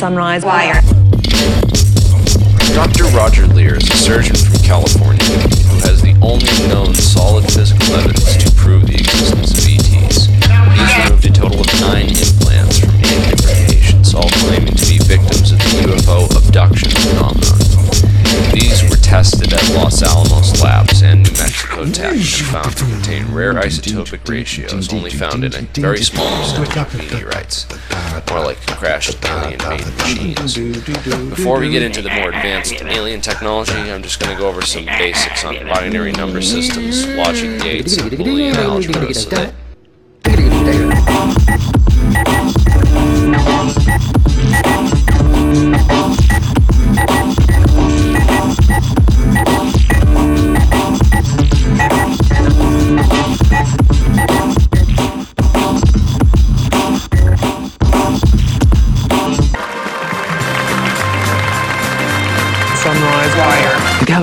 Sunrise Wire. Dr. Roger Leir is a surgeon found to contain rare isotopic ratios only found in a very small percentage of meteorites, more like crashed alien-made machines. Before we get into the more advanced alien technology, I'm just going to go over some basics on binary number systems, logic gates, and Boolean algebra so that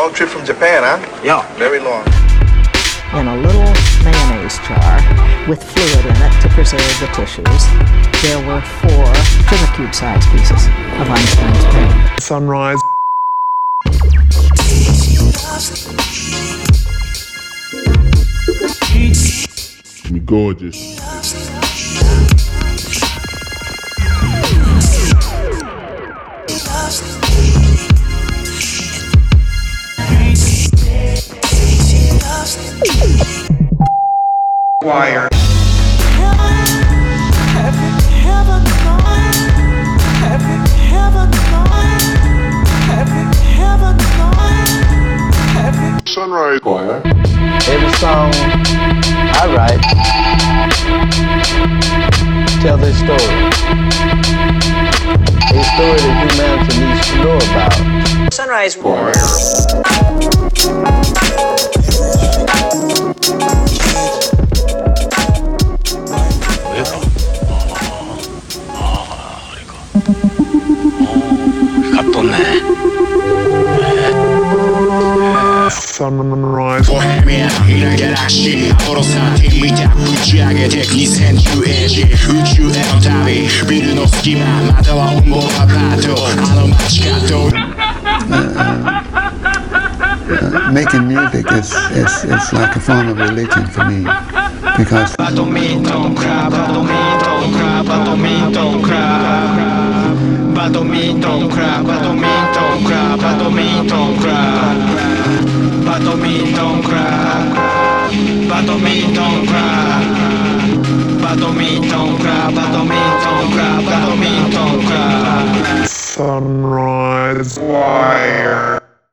Long trip from Japan, huh? Yeah. Very long. in a little mayonnaise jar with fluid in it to preserve the tissues. There were four sugar cube sized pieces of Einstein's brain. Sunrise. Me gorgeous. Wire. Sunrise Choir. Every song I write tell their story. A story that humanity needs to know about. Sunrise Choir. சொன்னேன் Bohemian ilergelási Oroszláti Mitják bütcselgetek Hiszen QNG Ügyű eltávé Birinovszki már Mátala umból a plátó Állomásgátó uh, Making music is, is, is like a form of religion for me because badminton crab, badminton crab, badminton crab, badminton crab, badminton crab, badminton crab, badminton crab, badminton crab. Sunrise Wire.